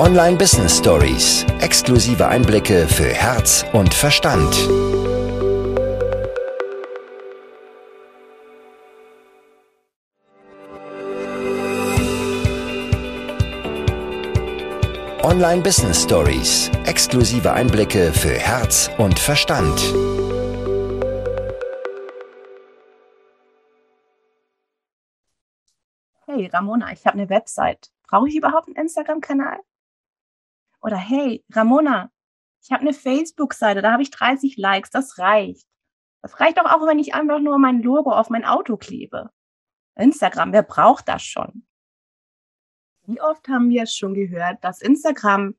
Online Business Stories. Exklusive Einblicke für Herz und Verstand. Online Business Stories. Exklusive Einblicke für Herz und Verstand. Hey Ramona, ich habe eine Website. Brauche ich überhaupt einen Instagram-Kanal? Oder hey, Ramona, ich habe eine Facebook-Seite, da habe ich 30 Likes, das reicht. Das reicht doch auch, wenn ich einfach nur mein Logo auf mein Auto klebe. Instagram, wer braucht das schon? Wie oft haben wir schon gehört, dass Instagram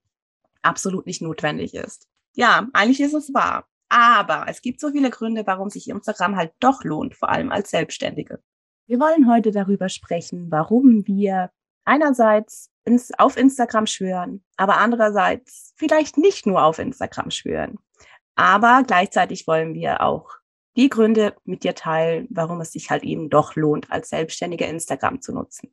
absolut nicht notwendig ist? Ja, eigentlich ist es wahr. Aber es gibt so viele Gründe, warum sich Instagram halt doch lohnt, vor allem als Selbstständige. Wir wollen heute darüber sprechen, warum wir einerseits ins, auf Instagram schwören, aber andererseits vielleicht nicht nur auf Instagram schwören. Aber gleichzeitig wollen wir auch die Gründe mit dir teilen, warum es sich halt eben doch lohnt, als Selbstständiger Instagram zu nutzen.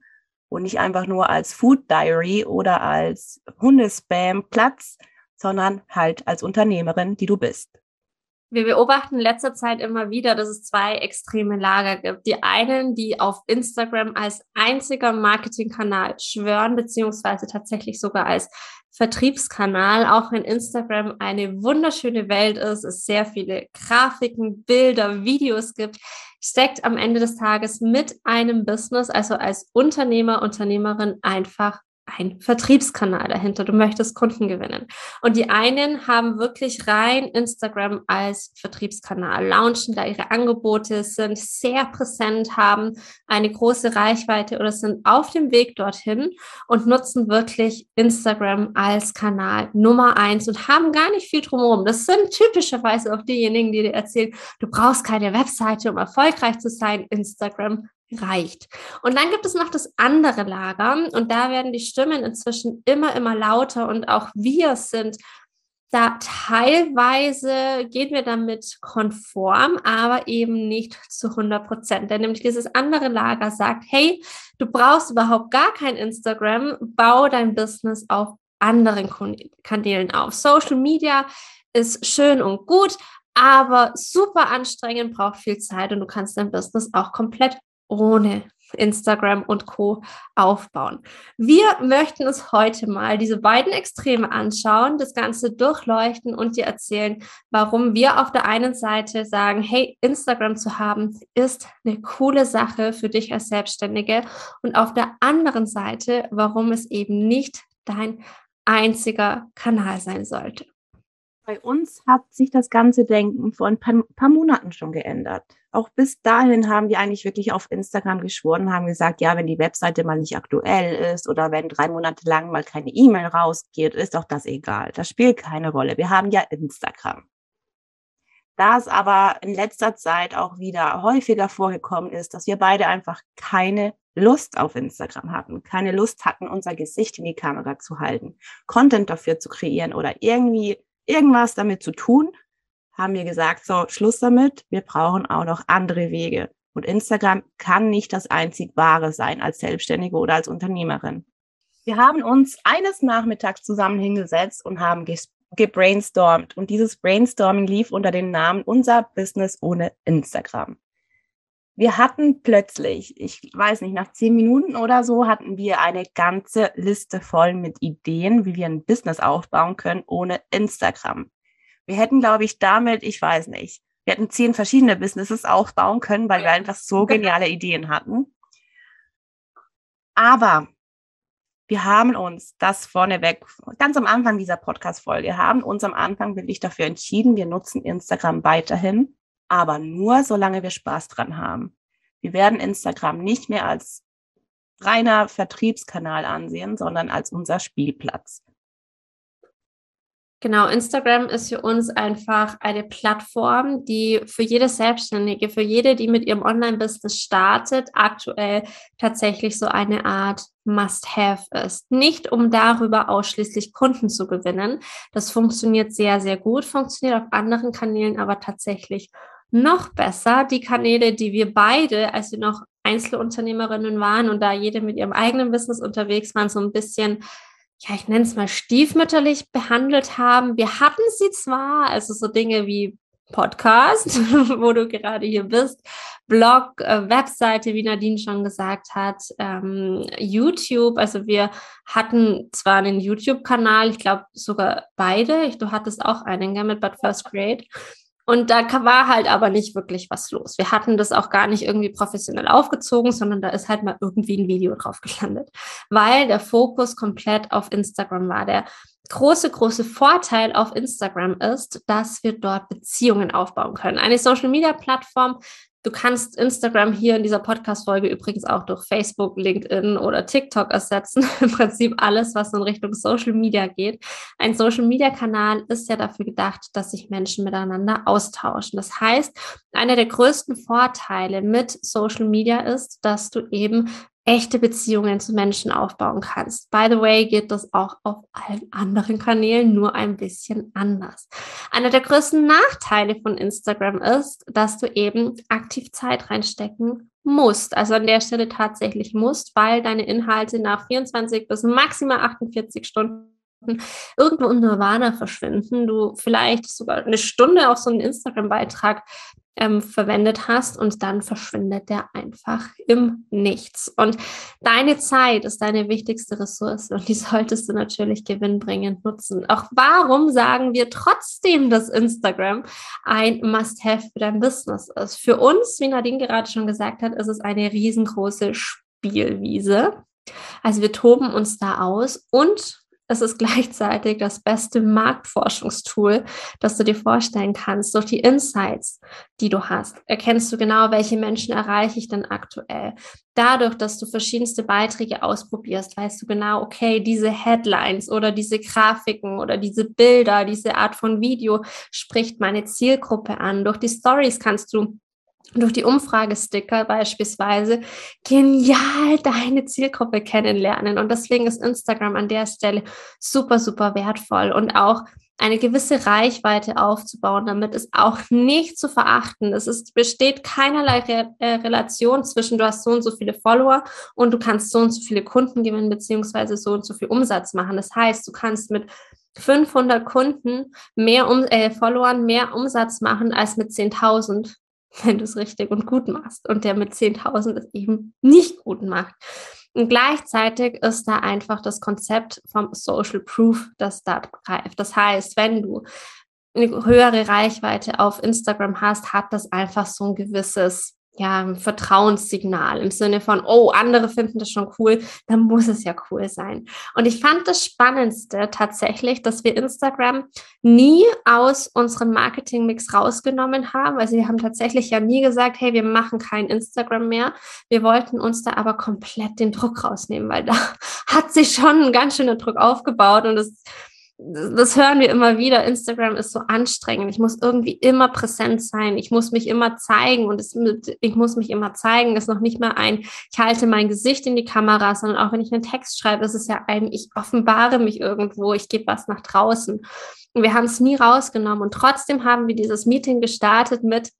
Und nicht einfach nur als Food Diary oder als Hundespam Platz, sondern halt als Unternehmerin, die du bist. Wir beobachten in letzter Zeit immer wieder, dass es zwei extreme Lager gibt. Die einen, die auf Instagram als einziger Marketingkanal schwören, beziehungsweise tatsächlich sogar als Vertriebskanal, auch wenn Instagram eine wunderschöne Welt ist, es sehr viele Grafiken, Bilder, Videos gibt, steckt am Ende des Tages mit einem Business, also als Unternehmer, Unternehmerin einfach ein Vertriebskanal dahinter. Du möchtest Kunden gewinnen. Und die einen haben wirklich rein Instagram als Vertriebskanal, launchen da ihre Angebote, sind sehr präsent, haben eine große Reichweite oder sind auf dem Weg dorthin und nutzen wirklich Instagram als Kanal Nummer eins und haben gar nicht viel drumherum. Das sind typischerweise auch diejenigen, die dir erzählen, du brauchst keine Webseite, um erfolgreich zu sein. Instagram reicht. Und dann gibt es noch das andere Lager und da werden die Stimmen inzwischen immer, immer lauter und auch wir sind da teilweise gehen wir damit konform, aber eben nicht zu 100 Prozent. Denn nämlich dieses andere Lager sagt, hey, du brauchst überhaupt gar kein Instagram, bau dein Business auf anderen Kanälen auf. Social Media ist schön und gut, aber super anstrengend, braucht viel Zeit und du kannst dein Business auch komplett ohne Instagram und Co aufbauen. Wir möchten uns heute mal diese beiden Extreme anschauen, das Ganze durchleuchten und dir erzählen, warum wir auf der einen Seite sagen, hey, Instagram zu haben ist eine coole Sache für dich als Selbstständige und auf der anderen Seite, warum es eben nicht dein einziger Kanal sein sollte. Bei uns hat sich das ganze Denken vor ein paar, paar, Monaten schon geändert. Auch bis dahin haben wir eigentlich wirklich auf Instagram geschworen, haben gesagt, ja, wenn die Webseite mal nicht aktuell ist oder wenn drei Monate lang mal keine E-Mail rausgeht, ist auch das egal. Das spielt keine Rolle. Wir haben ja Instagram. Da es aber in letzter Zeit auch wieder häufiger vorgekommen ist, dass wir beide einfach keine Lust auf Instagram hatten, keine Lust hatten, unser Gesicht in die Kamera zu halten, Content dafür zu kreieren oder irgendwie irgendwas damit zu tun, haben wir gesagt, so, Schluss damit, wir brauchen auch noch andere Wege. Und Instagram kann nicht das einzig wahre sein als Selbstständige oder als Unternehmerin. Wir haben uns eines Nachmittags zusammen hingesetzt und haben gebrainstormt. Und dieses Brainstorming lief unter dem Namen Unser Business ohne Instagram. Wir hatten plötzlich, ich weiß nicht, nach zehn Minuten oder so, hatten wir eine ganze Liste voll mit Ideen, wie wir ein Business aufbauen können ohne Instagram. Wir hätten, glaube ich, damit, ich weiß nicht, wir hätten zehn verschiedene Businesses aufbauen können, weil wir einfach so geniale Ideen hatten. Aber wir haben uns das vorneweg, ganz am Anfang dieser Podcast-Folge, haben uns am Anfang wirklich dafür entschieden, wir nutzen Instagram weiterhin aber nur solange wir Spaß dran haben. Wir werden Instagram nicht mehr als reiner Vertriebskanal ansehen, sondern als unser Spielplatz. Genau, Instagram ist für uns einfach eine Plattform, die für jede Selbstständige, für jede, die mit ihrem Online-Business startet, aktuell tatsächlich so eine Art Must-Have ist. Nicht um darüber ausschließlich Kunden zu gewinnen. Das funktioniert sehr, sehr gut, funktioniert auf anderen Kanälen aber tatsächlich noch besser die Kanäle, die wir beide, als wir noch Einzelunternehmerinnen waren und da jede mit ihrem eigenen Business unterwegs waren, so ein bisschen ja, ich nenne es mal stiefmütterlich behandelt haben. Wir hatten sie zwar, also so Dinge wie Podcast, wo du gerade hier bist, Blog, äh, Webseite, wie Nadine schon gesagt hat, ähm, YouTube. Also wir hatten zwar einen YouTube-Kanal, ich glaube sogar beide. Du hattest auch einen, gell, mit But First Grade. Und da war halt aber nicht wirklich was los. Wir hatten das auch gar nicht irgendwie professionell aufgezogen, sondern da ist halt mal irgendwie ein Video drauf gelandet, weil der Fokus komplett auf Instagram war. Der große, große Vorteil auf Instagram ist, dass wir dort Beziehungen aufbauen können. Eine Social-Media-Plattform Du kannst Instagram hier in dieser Podcast-Folge übrigens auch durch Facebook, LinkedIn oder TikTok ersetzen. Im Prinzip alles, was in Richtung Social Media geht. Ein Social Media Kanal ist ja dafür gedacht, dass sich Menschen miteinander austauschen. Das heißt, einer der größten Vorteile mit Social Media ist, dass du eben echte Beziehungen zu Menschen aufbauen kannst. By the way, geht das auch auf allen anderen Kanälen nur ein bisschen anders. Einer der größten Nachteile von Instagram ist, dass du eben aktiv Zeit reinstecken musst. Also an der Stelle tatsächlich musst, weil deine Inhalte nach 24 bis maximal 48 Stunden irgendwo in Nirvana verschwinden. Du vielleicht sogar eine Stunde auf so einen Instagram-Beitrag ähm, verwendet hast und dann verschwindet der einfach im Nichts. Und deine Zeit ist deine wichtigste Ressource und die solltest du natürlich gewinnbringend nutzen. Auch warum sagen wir trotzdem, dass Instagram ein Must-Have für dein Business ist? Für uns, wie Nadine gerade schon gesagt hat, ist es eine riesengroße Spielwiese. Also wir toben uns da aus und es ist gleichzeitig das beste Marktforschungstool, das du dir vorstellen kannst. Durch die Insights, die du hast, erkennst du genau, welche Menschen erreiche ich denn aktuell. Dadurch, dass du verschiedenste Beiträge ausprobierst, weißt du genau, okay, diese Headlines oder diese Grafiken oder diese Bilder, diese Art von Video spricht meine Zielgruppe an. Durch die Stories kannst du durch die Umfragesticker beispielsweise genial deine Zielgruppe kennenlernen. Und deswegen ist Instagram an der Stelle super, super wertvoll und auch eine gewisse Reichweite aufzubauen. Damit ist auch nicht zu verachten. Es ist, besteht keinerlei Re äh, Relation zwischen du hast so und so viele Follower und du kannst so und so viele Kunden gewinnen, beziehungsweise so und so viel Umsatz machen. Das heißt, du kannst mit 500 Kunden mehr um, äh, Followern mehr Umsatz machen als mit 10.000 wenn du es richtig und gut machst und der mit 10.000 es eben nicht gut macht. Und gleichzeitig ist da einfach das Konzept vom Social Proof, das da greift. Das heißt, wenn du eine höhere Reichweite auf Instagram hast, hat das einfach so ein gewisses ja, Vertrauenssignal im Sinne von, oh, andere finden das schon cool, dann muss es ja cool sein. Und ich fand das Spannendste tatsächlich, dass wir Instagram nie aus unserem Marketingmix rausgenommen haben. Also wir haben tatsächlich ja nie gesagt, hey, wir machen kein Instagram mehr. Wir wollten uns da aber komplett den Druck rausnehmen, weil da hat sich schon ein ganz schöner Druck aufgebaut und es das hören wir immer wieder, Instagram ist so anstrengend. Ich muss irgendwie immer präsent sein. Ich muss mich immer zeigen und es, ich muss mich immer zeigen, ist noch nicht mal ein, ich halte mein Gesicht in die Kamera, sondern auch wenn ich einen Text schreibe, ist es ja ein, ich offenbare mich irgendwo, ich gebe was nach draußen. Und wir haben es nie rausgenommen und trotzdem haben wir dieses Meeting gestartet mit,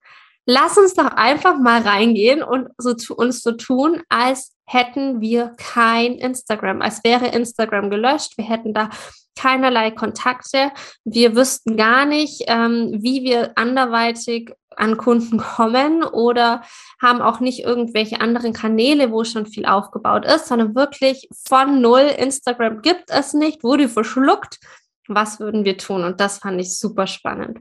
lass uns doch einfach mal reingehen und so zu uns so tun, als hätten wir kein Instagram, als wäre Instagram gelöscht. Wir hätten da keinerlei Kontakte. Wir wüssten gar nicht, ähm, wie wir anderweitig an Kunden kommen oder haben auch nicht irgendwelche anderen Kanäle, wo schon viel aufgebaut ist, sondern wirklich von null. Instagram gibt es nicht, wurde verschluckt. Was würden wir tun? Und das fand ich super spannend.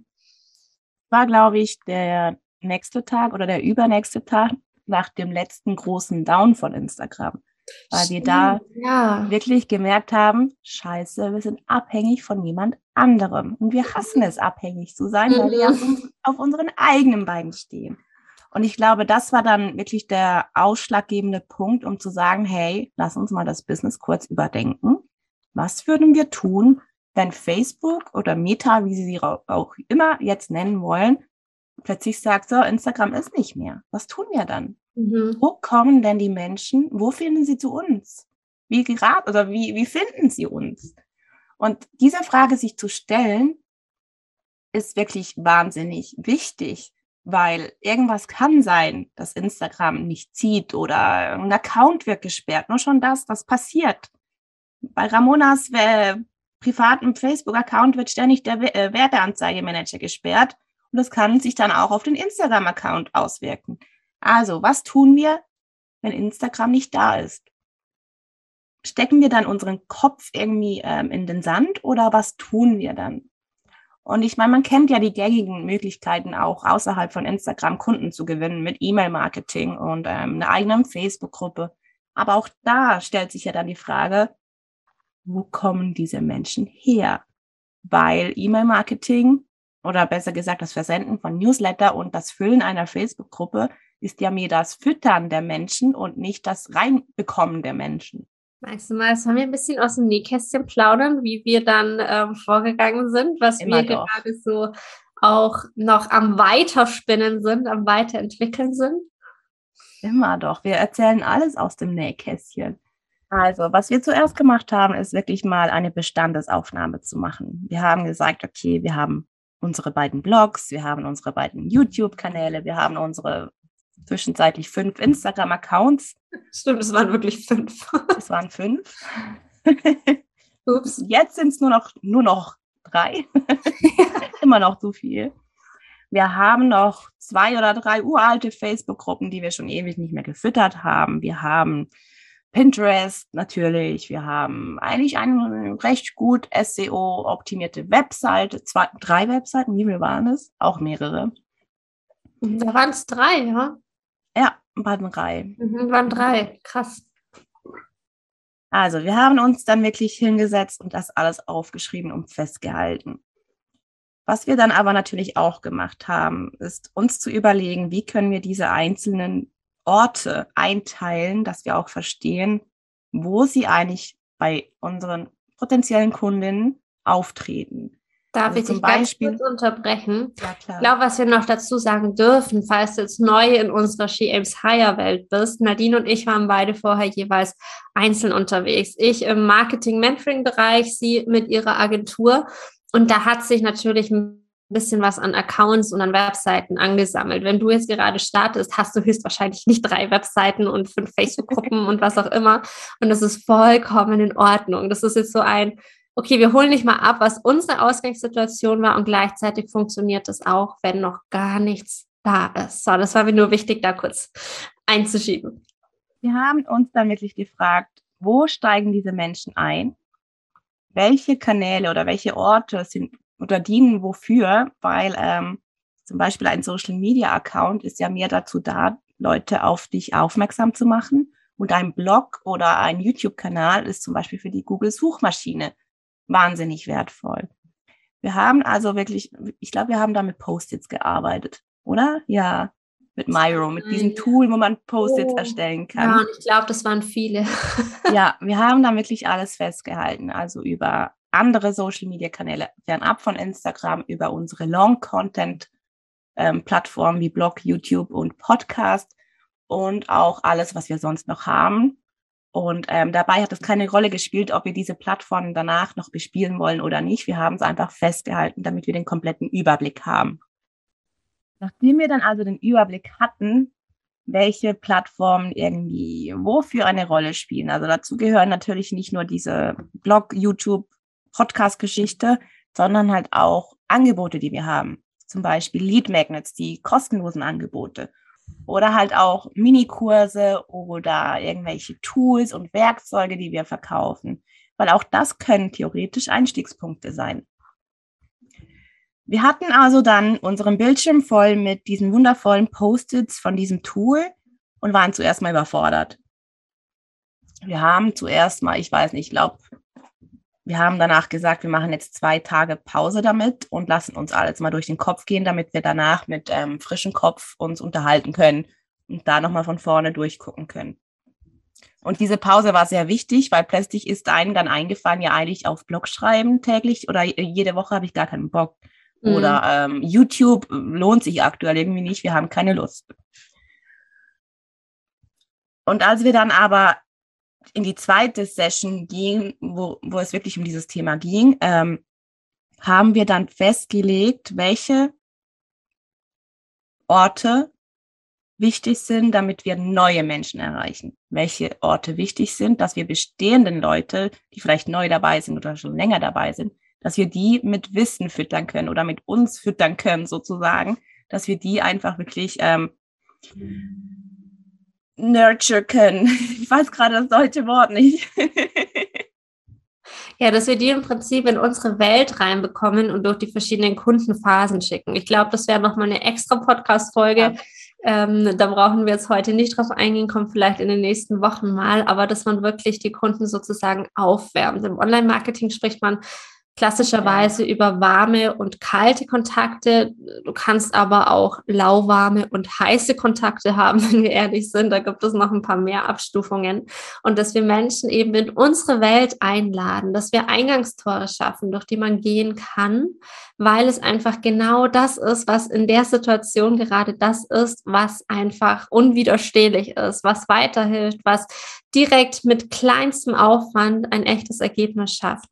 War, glaube ich, der nächste Tag oder der übernächste Tag nach dem letzten großen Down von Instagram weil Stimmt, wir da ja. wirklich gemerkt haben, scheiße, wir sind abhängig von jemand anderem. Und wir hassen es, abhängig zu sein, weil wir auf, mhm. auf unseren eigenen Beinen stehen. Und ich glaube, das war dann wirklich der ausschlaggebende Punkt, um zu sagen, hey, lass uns mal das Business kurz überdenken. Was würden wir tun, wenn Facebook oder Meta, wie sie sie auch immer jetzt nennen wollen, plötzlich sagt, so, Instagram ist nicht mehr. Was tun wir dann? Mhm. Wo kommen denn die Menschen? Wo finden sie zu uns? Wie gerade oder wie, wie finden sie uns? Und diese Frage sich zu stellen, ist wirklich wahnsinnig wichtig, weil irgendwas kann sein, dass Instagram nicht zieht oder ein Account wird gesperrt. Nur schon das, das passiert. bei Ramonas äh, privaten Facebook-Account wird ständig der äh, Werbeanzeigemanager gesperrt und das kann sich dann auch auf den Instagram-Account auswirken. Also, was tun wir, wenn Instagram nicht da ist? Stecken wir dann unseren Kopf irgendwie ähm, in den Sand oder was tun wir dann? Und ich meine, man kennt ja die gängigen Möglichkeiten auch außerhalb von Instagram Kunden zu gewinnen mit E-Mail-Marketing und ähm, einer eigenen Facebook-Gruppe. Aber auch da stellt sich ja dann die Frage, wo kommen diese Menschen her? Weil E-Mail-Marketing oder besser gesagt das Versenden von Newsletter und das Füllen einer Facebook-Gruppe ist ja mehr das Füttern der Menschen und nicht das Reinbekommen der Menschen. Magst du mal, sollen wir ein bisschen aus dem Nähkästchen plaudern, wie wir dann ähm, vorgegangen sind, was Immer wir doch. gerade so auch noch am Weiterspinnen sind, am Weiterentwickeln sind? Immer doch. Wir erzählen alles aus dem Nähkästchen. Also, was wir zuerst gemacht haben, ist wirklich mal eine Bestandesaufnahme zu machen. Wir haben gesagt, okay, wir haben unsere beiden Blogs, wir haben unsere beiden YouTube-Kanäle, wir haben unsere zwischenzeitlich fünf Instagram-Accounts. Stimmt, es waren wirklich fünf. Es waren fünf. Ups. Jetzt sind es nur noch, nur noch drei. Immer noch zu viel. Wir haben noch zwei oder drei uralte Facebook-Gruppen, die wir schon ewig nicht mehr gefüttert haben. Wir haben Pinterest natürlich. Wir haben eigentlich eine recht gut SEO-optimierte Webseite. Zwei, drei Webseiten, wie viel waren es? Auch mehrere. Da waren es drei, ja? Ja, waren drei. Mhm, waren drei, krass. Also, wir haben uns dann wirklich hingesetzt und das alles aufgeschrieben und festgehalten. Was wir dann aber natürlich auch gemacht haben, ist uns zu überlegen, wie können wir diese einzelnen Orte einteilen, dass wir auch verstehen, wo sie eigentlich bei unseren potenziellen Kundinnen auftreten. Darf also ich dich Beispiel, ganz kurz unterbrechen? Ja, klar. Ich glaube, was wir noch dazu sagen dürfen, falls du jetzt neu in unserer She Aims Higher Welt bist, Nadine und ich waren beide vorher jeweils einzeln unterwegs. Ich im Marketing-Mentoring-Bereich, sie mit ihrer Agentur. Und da hat sich natürlich ein bisschen was an Accounts und an Webseiten angesammelt. Wenn du jetzt gerade startest, hast du höchstwahrscheinlich nicht drei Webseiten und fünf Facebook-Gruppen und was auch immer. Und das ist vollkommen in Ordnung. Das ist jetzt so ein okay, wir holen nicht mal ab, was unsere Ausgangssituation war und gleichzeitig funktioniert es auch, wenn noch gar nichts da ist. So, das war mir nur wichtig, da kurz einzuschieben. Wir haben uns dann wirklich gefragt, wo steigen diese Menschen ein? Welche Kanäle oder welche Orte sind oder dienen wofür? Weil ähm, zum Beispiel ein Social Media Account ist ja mehr dazu da, Leute auf dich aufmerksam zu machen. Und ein Blog oder ein YouTube-Kanal ist zum Beispiel für die Google-Suchmaschine wahnsinnig wertvoll. Wir haben also wirklich, ich glaube, wir haben da mit Post-its gearbeitet, oder? Ja, mit Miro, mit diesem Tool, wo man Post-its oh. erstellen kann. Ja, und ich glaube, das waren viele. ja, wir haben da wirklich alles festgehalten, also über andere Social-Media-Kanäle, fernab von Instagram, über unsere Long-Content-Plattformen ähm, wie Blog, YouTube und Podcast und auch alles, was wir sonst noch haben. Und ähm, dabei hat es keine Rolle gespielt, ob wir diese Plattformen danach noch bespielen wollen oder nicht. Wir haben es einfach festgehalten, damit wir den kompletten Überblick haben. Nachdem wir dann also den Überblick hatten, welche Plattformen irgendwie wofür eine Rolle spielen. Also dazu gehören natürlich nicht nur diese Blog, YouTube, Podcast-Geschichte, sondern halt auch Angebote, die wir haben. Zum Beispiel Lead Magnets, die kostenlosen Angebote oder halt auch Minikurse oder irgendwelche Tools und Werkzeuge, die wir verkaufen, weil auch das können theoretisch Einstiegspunkte sein. Wir hatten also dann unseren Bildschirm voll mit diesen wundervollen Post-its von diesem Tool und waren zuerst mal überfordert. Wir haben zuerst mal, ich weiß nicht, ich glaube, wir haben danach gesagt, wir machen jetzt zwei Tage Pause damit und lassen uns alles mal durch den Kopf gehen, damit wir danach mit ähm, frischem Kopf uns unterhalten können und da nochmal von vorne durchgucken können. Und diese Pause war sehr wichtig, weil plötzlich ist einem dann eingefallen, ja eigentlich auf Blog schreiben täglich oder jede Woche habe ich gar keinen Bock. Mhm. Oder ähm, YouTube lohnt sich aktuell irgendwie nicht, wir haben keine Lust. Und als wir dann aber in die zweite Session ging, wo, wo es wirklich um dieses Thema ging, ähm, haben wir dann festgelegt, welche Orte wichtig sind, damit wir neue Menschen erreichen. Welche Orte wichtig sind, dass wir bestehenden Leute, die vielleicht neu dabei sind oder schon länger dabei sind, dass wir die mit Wissen füttern können oder mit uns füttern können sozusagen, dass wir die einfach wirklich ähm, nurture können. Ich weiß gerade das deutsche Wort nicht. Ja, dass wir die im Prinzip in unsere Welt reinbekommen und durch die verschiedenen Kundenphasen schicken. Ich glaube, das wäre nochmal eine extra Podcast-Folge. Ja. Ähm, da brauchen wir jetzt heute nicht drauf eingehen, kommt vielleicht in den nächsten Wochen mal, aber dass man wirklich die Kunden sozusagen aufwärmt. Im Online-Marketing spricht man klassischerweise über warme und kalte Kontakte. Du kannst aber auch lauwarme und heiße Kontakte haben, wenn wir ehrlich sind. Da gibt es noch ein paar mehr Abstufungen. Und dass wir Menschen eben in unsere Welt einladen, dass wir Eingangstore schaffen, durch die man gehen kann, weil es einfach genau das ist, was in der Situation gerade das ist, was einfach unwiderstehlich ist, was weiterhilft, was direkt mit kleinstem Aufwand ein echtes Ergebnis schafft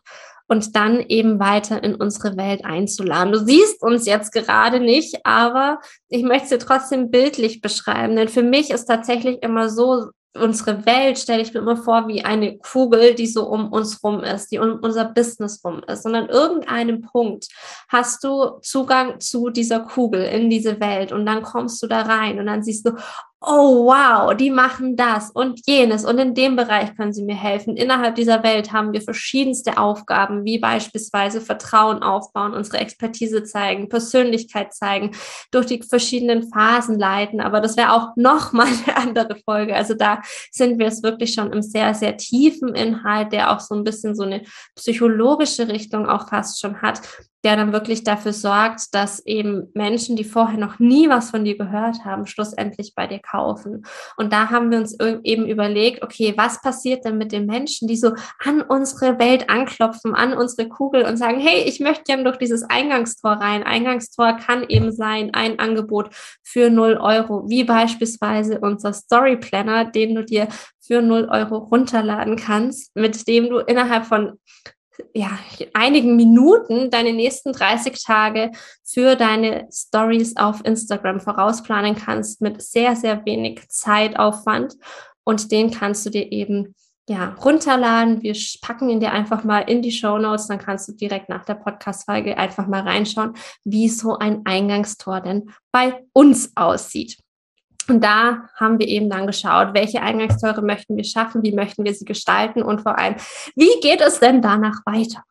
und dann eben weiter in unsere Welt einzuladen. Du siehst uns jetzt gerade nicht, aber ich möchte sie trotzdem bildlich beschreiben, denn für mich ist tatsächlich immer so, unsere Welt stelle ich mir immer vor wie eine Kugel, die so um uns rum ist, die um unser Business rum ist. Und an irgendeinem Punkt hast du Zugang zu dieser Kugel in diese Welt und dann kommst du da rein und dann siehst du, oh wow, die machen das und jenes und in dem Bereich können sie mir helfen. Innerhalb dieser Welt haben wir verschiedenste Aufgaben, wie beispielsweise Vertrauen aufbauen, unsere Expertise zeigen, Persönlichkeit zeigen, durch die verschiedenen Phasen leiten. Aber das wäre auch nochmal eine andere Folge. Also da sind wir es wirklich schon im sehr, sehr tiefen Inhalt, der auch so ein bisschen so eine psychologische Richtung auch fast schon hat der dann wirklich dafür sorgt, dass eben Menschen, die vorher noch nie was von dir gehört haben, schlussendlich bei dir kaufen. Und da haben wir uns eben überlegt, okay, was passiert denn mit den Menschen, die so an unsere Welt anklopfen, an unsere Kugel und sagen, hey, ich möchte gerne durch dieses Eingangstor rein. Eingangstor kann eben sein ein Angebot für 0 Euro, wie beispielsweise unser Story Planner, den du dir für 0 Euro runterladen kannst, mit dem du innerhalb von ja, einigen Minuten deine nächsten 30 Tage für deine Stories auf Instagram vorausplanen kannst mit sehr, sehr wenig Zeitaufwand. Und den kannst du dir eben ja, runterladen. Wir packen ihn dir einfach mal in die Show Notes. Dann kannst du direkt nach der Podcast-Folge einfach mal reinschauen, wie so ein Eingangstor denn bei uns aussieht. Und da haben wir eben dann geschaut, welche Eingangstore möchten wir schaffen, wie möchten wir sie gestalten und vor allem, wie geht es denn danach weiter?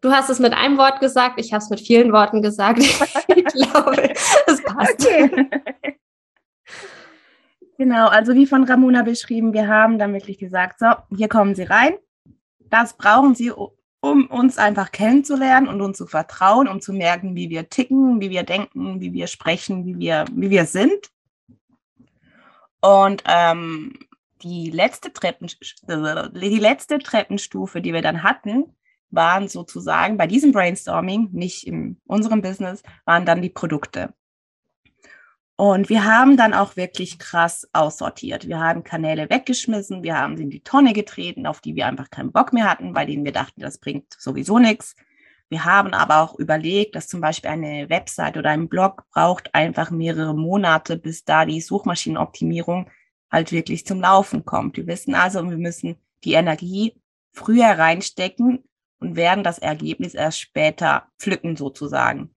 Du hast es mit einem Wort gesagt, ich habe es mit vielen Worten gesagt. ich glaube, es passt. Okay. Genau, also wie von Ramona beschrieben, wir haben dann wirklich gesagt, so, hier kommen Sie rein. Das brauchen Sie, um uns einfach kennenzulernen und uns zu vertrauen, um zu merken, wie wir ticken, wie wir denken, wie wir sprechen, wie wir, wie wir sind. Und ähm, die, letzte Treppen, die letzte Treppenstufe, die wir dann hatten, waren sozusagen bei diesem Brainstorming, nicht in unserem Business, waren dann die Produkte. Und wir haben dann auch wirklich krass aussortiert. Wir haben Kanäle weggeschmissen, wir haben sie in die Tonne getreten, auf die wir einfach keinen Bock mehr hatten, bei denen wir dachten, das bringt sowieso nichts. Wir haben aber auch überlegt, dass zum Beispiel eine Website oder ein Blog braucht einfach mehrere Monate, bis da die Suchmaschinenoptimierung halt wirklich zum Laufen kommt. Wir wissen also, wir müssen die Energie früher reinstecken und werden das Ergebnis erst später pflücken sozusagen.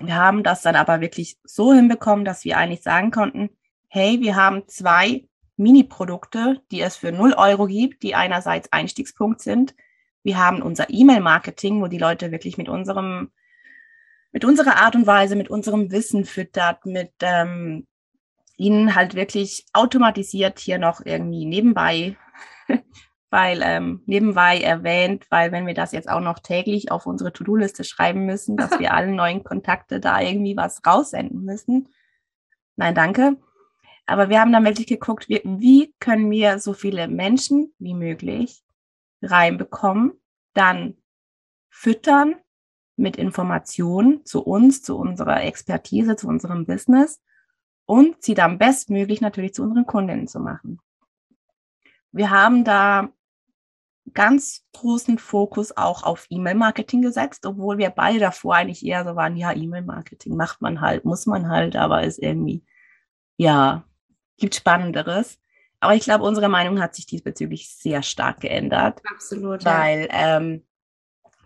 Wir haben das dann aber wirklich so hinbekommen, dass wir eigentlich sagen konnten, hey, wir haben zwei Mini-Produkte, die es für 0 Euro gibt, die einerseits Einstiegspunkt sind. Wir haben unser E-Mail-Marketing, wo die Leute wirklich mit unserem, mit unserer Art und Weise, mit unserem Wissen füttert, mit ähm, ihnen halt wirklich automatisiert hier noch irgendwie nebenbei weil ähm, nebenbei erwähnt, weil wenn wir das jetzt auch noch täglich auf unsere To-Do-Liste schreiben müssen, dass wir allen neuen Kontakte da irgendwie was raussenden müssen. Nein, danke. Aber wir haben dann wirklich geguckt, wie, wie können wir so viele Menschen wie möglich reinbekommen, dann füttern mit Informationen zu uns, zu unserer Expertise, zu unserem Business und sie dann bestmöglich natürlich zu unseren Kundinnen zu machen. Wir haben da ganz großen Fokus auch auf E-Mail-Marketing gesetzt, obwohl wir beide davor eigentlich eher so waren, ja, E-Mail-Marketing macht man halt, muss man halt, aber ist irgendwie, ja, gibt Spannenderes. Aber ich glaube, unsere Meinung hat sich diesbezüglich sehr stark geändert. Absolut. Weil ja. ähm,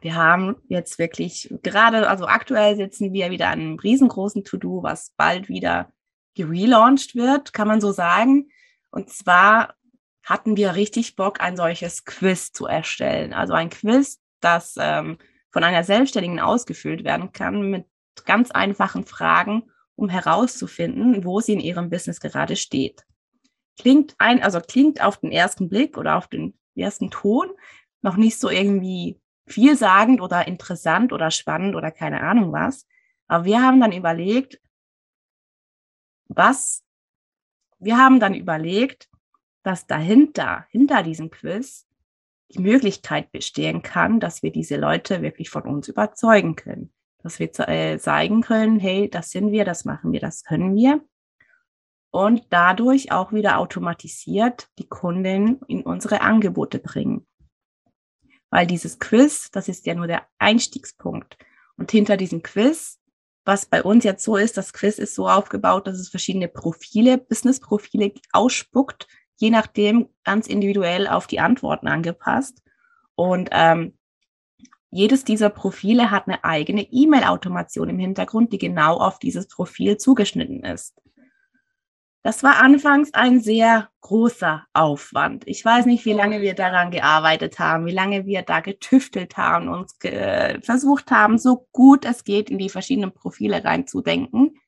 wir haben jetzt wirklich gerade, also aktuell sitzen wir wieder an einem riesengroßen To-Do, was bald wieder gelauncht wird, kann man so sagen. Und zwar hatten wir richtig Bock, ein solches Quiz zu erstellen. Also ein Quiz, das ähm, von einer Selbstständigen ausgefüllt werden kann mit ganz einfachen Fragen, um herauszufinden, wo sie in ihrem Business gerade steht. Klingt ein, also klingt auf den ersten Blick oder auf den ersten Ton noch nicht so irgendwie vielsagend oder interessant oder spannend oder keine Ahnung was. Aber wir haben dann überlegt, was, wir haben dann überlegt, dass dahinter, hinter diesem Quiz, die Möglichkeit bestehen kann, dass wir diese Leute wirklich von uns überzeugen können. Dass wir äh, zeigen können, hey, das sind wir, das machen wir, das können wir. Und dadurch auch wieder automatisiert die Kunden in unsere Angebote bringen. Weil dieses Quiz, das ist ja nur der Einstiegspunkt. Und hinter diesem Quiz, was bei uns jetzt so ist, das Quiz ist so aufgebaut, dass es verschiedene Profile, Business-Profile ausspuckt, je nachdem ganz individuell auf die Antworten angepasst. Und ähm, jedes dieser Profile hat eine eigene E-Mail-Automation im Hintergrund, die genau auf dieses Profil zugeschnitten ist. Das war anfangs ein sehr großer Aufwand. Ich weiß nicht, wie lange wir daran gearbeitet haben, wie lange wir da getüftelt haben, uns ge versucht haben, so gut es geht, in die verschiedenen Profile reinzudenken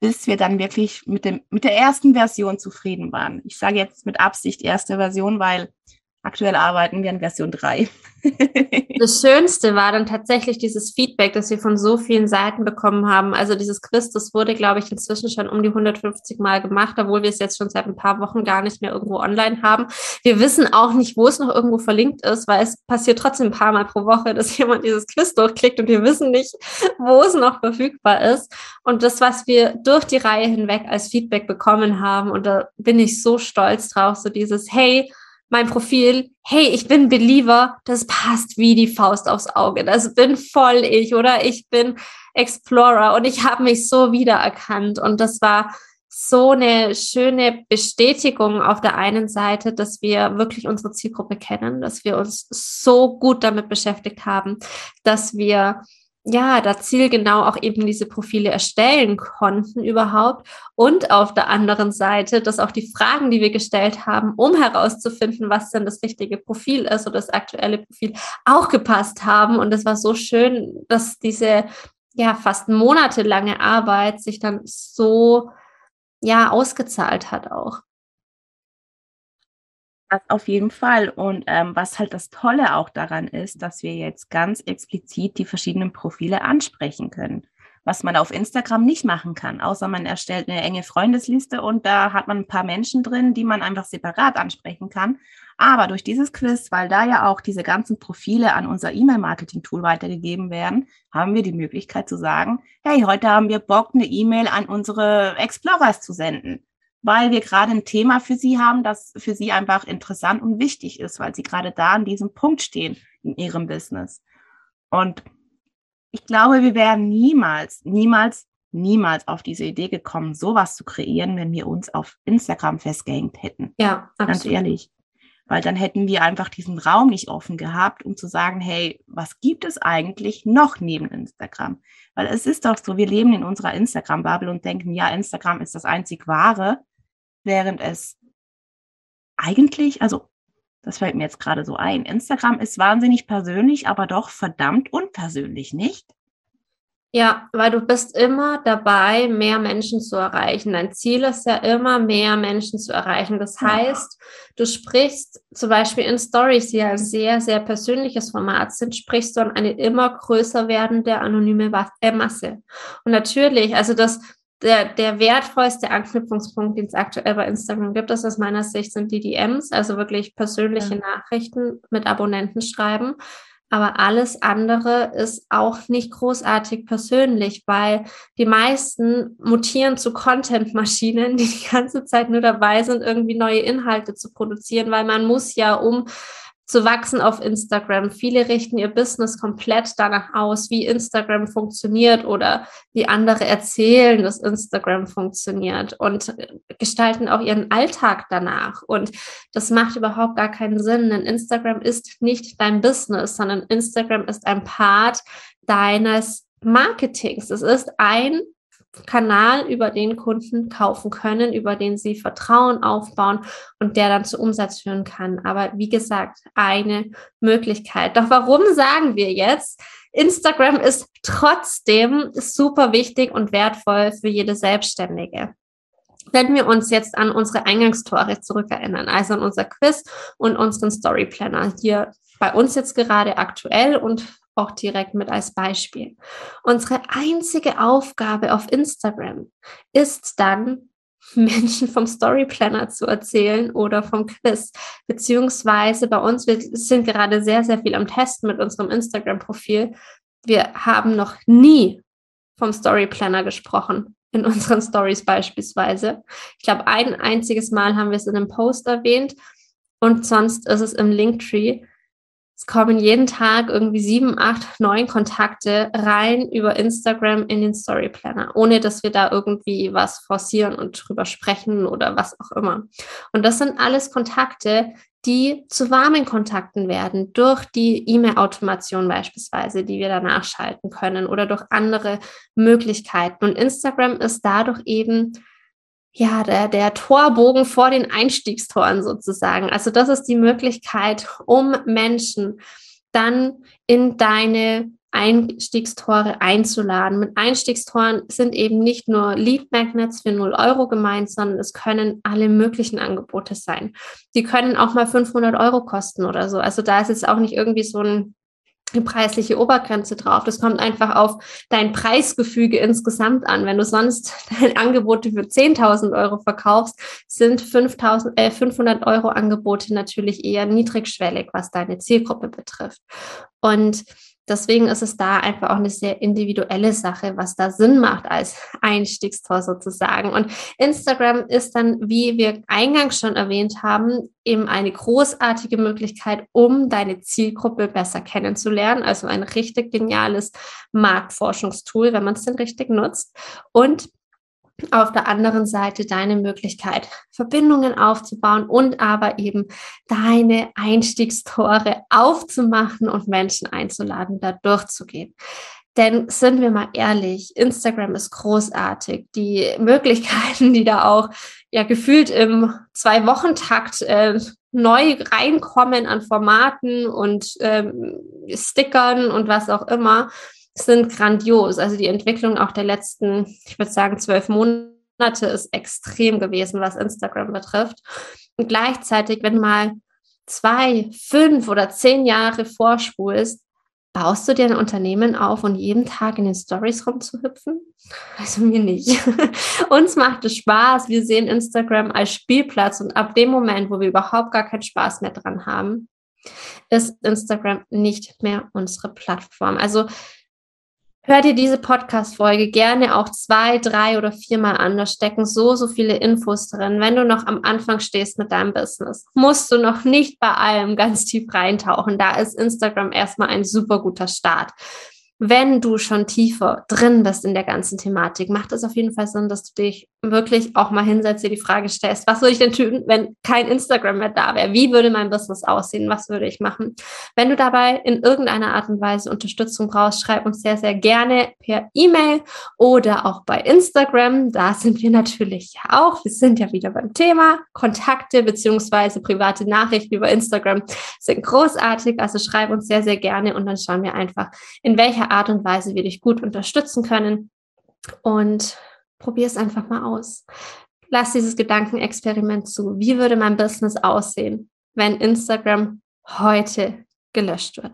bis wir dann wirklich mit, dem, mit der ersten Version zufrieden waren. Ich sage jetzt mit Absicht erste Version, weil aktuell arbeiten wir an Version 3. das Schönste war dann tatsächlich dieses Feedback, das wir von so vielen Seiten bekommen haben. Also dieses Quiz, das wurde, glaube ich, inzwischen schon um die 150 Mal gemacht, obwohl wir es jetzt schon seit ein paar Wochen gar nicht mehr irgendwo online haben. Wir wissen auch nicht, wo es noch irgendwo verlinkt ist, weil es passiert trotzdem ein paar Mal pro Woche, dass jemand dieses Quiz durchklickt und wir wissen nicht, wo es noch verfügbar ist. Und das, was wir durch die Reihe hinweg als Feedback bekommen haben, und da bin ich so stolz drauf, so dieses, hey, mein Profil, hey, ich bin Believer, das passt wie die Faust aufs Auge. Das bin voll ich oder ich bin Explorer und ich habe mich so wiedererkannt und das war so eine schöne Bestätigung auf der einen Seite, dass wir wirklich unsere Zielgruppe kennen, dass wir uns so gut damit beschäftigt haben, dass wir ja, da zielgenau auch eben diese Profile erstellen konnten überhaupt. Und auf der anderen Seite, dass auch die Fragen, die wir gestellt haben, um herauszufinden, was denn das richtige Profil ist oder das aktuelle Profil, auch gepasst haben. Und es war so schön, dass diese ja fast monatelange Arbeit sich dann so ja ausgezahlt hat auch. Das auf jeden Fall. Und ähm, was halt das Tolle auch daran ist, dass wir jetzt ganz explizit die verschiedenen Profile ansprechen können. Was man auf Instagram nicht machen kann, außer man erstellt eine enge Freundesliste und da hat man ein paar Menschen drin, die man einfach separat ansprechen kann. Aber durch dieses Quiz, weil da ja auch diese ganzen Profile an unser E-Mail-Marketing-Tool weitergegeben werden, haben wir die Möglichkeit zu sagen, hey, heute haben wir Bock, eine E-Mail an unsere Explorers zu senden weil wir gerade ein Thema für Sie haben, das für Sie einfach interessant und wichtig ist, weil Sie gerade da an diesem Punkt stehen in Ihrem Business. Und ich glaube, wir wären niemals, niemals, niemals auf diese Idee gekommen, sowas zu kreieren, wenn wir uns auf Instagram festgehängt hätten. Ja, absolut. ganz ehrlich. Weil dann hätten wir einfach diesen Raum nicht offen gehabt, um zu sagen, hey, was gibt es eigentlich noch neben Instagram? Weil es ist doch so, wir leben in unserer Instagram-Bubble und denken, ja, Instagram ist das einzig wahre während es eigentlich, also das fällt mir jetzt gerade so ein, Instagram ist wahnsinnig persönlich, aber doch verdammt unpersönlich, nicht? Ja, weil du bist immer dabei, mehr Menschen zu erreichen. Dein Ziel ist ja immer, mehr Menschen zu erreichen. Das heißt, du sprichst zum Beispiel in Stories, die ja ein sehr, sehr persönliches Format sind, sprichst du an eine immer größer werdende anonyme äh, Masse. Und natürlich, also das der, der wertvollste Anknüpfungspunkt, den es aktuell bei Instagram gibt, ist aus meiner Sicht, sind die DMs, also wirklich persönliche ja. Nachrichten mit Abonnenten schreiben. Aber alles andere ist auch nicht großartig persönlich, weil die meisten mutieren zu Content-Maschinen, die die ganze Zeit nur dabei sind, irgendwie neue Inhalte zu produzieren, weil man muss ja, um zu wachsen auf Instagram. Viele richten ihr Business komplett danach aus, wie Instagram funktioniert oder wie andere erzählen, dass Instagram funktioniert und gestalten auch ihren Alltag danach. Und das macht überhaupt gar keinen Sinn, denn Instagram ist nicht dein Business, sondern Instagram ist ein Part deines Marketings. Es ist ein Kanal, über den Kunden kaufen können, über den sie Vertrauen aufbauen und der dann zu Umsatz führen kann. Aber wie gesagt, eine Möglichkeit. Doch warum sagen wir jetzt, Instagram ist trotzdem super wichtig und wertvoll für jede Selbstständige? Wenn wir uns jetzt an unsere Eingangstore zurückerinnern, also an unser Quiz und unseren Story Planner hier bei uns jetzt gerade aktuell und auch direkt mit als Beispiel. Unsere einzige Aufgabe auf Instagram ist dann, Menschen vom Story Planner zu erzählen oder vom Quiz. Beziehungsweise bei uns, wir sind gerade sehr, sehr viel am Testen mit unserem Instagram-Profil. Wir haben noch nie vom Story Planner gesprochen in unseren Stories beispielsweise. Ich glaube, ein einziges Mal haben wir es in einem Post erwähnt und sonst ist es im Linktree es kommen jeden Tag irgendwie sieben, acht, neun Kontakte rein über Instagram in den Story Planner, ohne dass wir da irgendwie was forcieren und drüber sprechen oder was auch immer. Und das sind alles Kontakte, die zu warmen Kontakten werden durch die E-Mail-Automation beispielsweise, die wir danach schalten können oder durch andere Möglichkeiten. Und Instagram ist dadurch eben ja, der, der Torbogen vor den Einstiegstoren sozusagen. Also das ist die Möglichkeit, um Menschen dann in deine Einstiegstore einzuladen. Mit Einstiegstoren sind eben nicht nur Lead Magnets für 0 Euro gemeint, sondern es können alle möglichen Angebote sein. Die können auch mal 500 Euro kosten oder so. Also da ist jetzt auch nicht irgendwie so ein preisliche Obergrenze drauf. Das kommt einfach auf dein Preisgefüge insgesamt an. Wenn du sonst deine Angebote für 10.000 Euro verkaufst, sind 5.000, äh, 500 Euro Angebote natürlich eher niedrigschwellig, was deine Zielgruppe betrifft. Und Deswegen ist es da einfach auch eine sehr individuelle Sache, was da Sinn macht als Einstiegstor sozusagen. Und Instagram ist dann, wie wir eingangs schon erwähnt haben, eben eine großartige Möglichkeit, um deine Zielgruppe besser kennenzulernen. Also ein richtig geniales Marktforschungstool, wenn man es denn richtig nutzt. Und auf der anderen Seite deine Möglichkeit, Verbindungen aufzubauen und aber eben deine Einstiegstore aufzumachen und Menschen einzuladen, da durchzugehen. Denn sind wir mal ehrlich, Instagram ist großartig. Die Möglichkeiten, die da auch ja gefühlt im Zwei-Wochen-Takt äh, neu reinkommen an Formaten und ähm, Stickern und was auch immer, sind grandios. Also die Entwicklung auch der letzten, ich würde sagen, zwölf Monate ist extrem gewesen, was Instagram betrifft. Und gleichzeitig, wenn mal zwei, fünf oder zehn Jahre vorspulst, baust du dir ein Unternehmen auf und jeden Tag in den Stories rumzuhüpfen? Also mir nicht. Uns macht es Spaß. Wir sehen Instagram als Spielplatz und ab dem Moment, wo wir überhaupt gar keinen Spaß mehr dran haben, ist Instagram nicht mehr unsere Plattform. Also Hör dir diese Podcast-Folge gerne auch zwei, drei oder viermal an. Da stecken so, so viele Infos drin. Wenn du noch am Anfang stehst mit deinem Business, musst du noch nicht bei allem ganz tief reintauchen. Da ist Instagram erstmal ein super guter Start wenn du schon tiefer drin bist in der ganzen Thematik, macht es auf jeden Fall Sinn, dass du dich wirklich auch mal hinsetzt, dir die Frage stellst, was würde ich denn tun, wenn kein Instagram mehr da wäre? Wie würde mein Business aussehen? Was würde ich machen? Wenn du dabei in irgendeiner Art und Weise Unterstützung brauchst, schreib uns sehr, sehr gerne per E-Mail oder auch bei Instagram. Da sind wir natürlich auch. Wir sind ja wieder beim Thema. Kontakte beziehungsweise private Nachrichten über Instagram sind großartig. Also schreib uns sehr, sehr gerne und dann schauen wir einfach, in Art und Weise wir dich gut unterstützen können. Und probier es einfach mal aus. Lass dieses Gedankenexperiment zu. Wie würde mein Business aussehen, wenn Instagram heute gelöscht wird?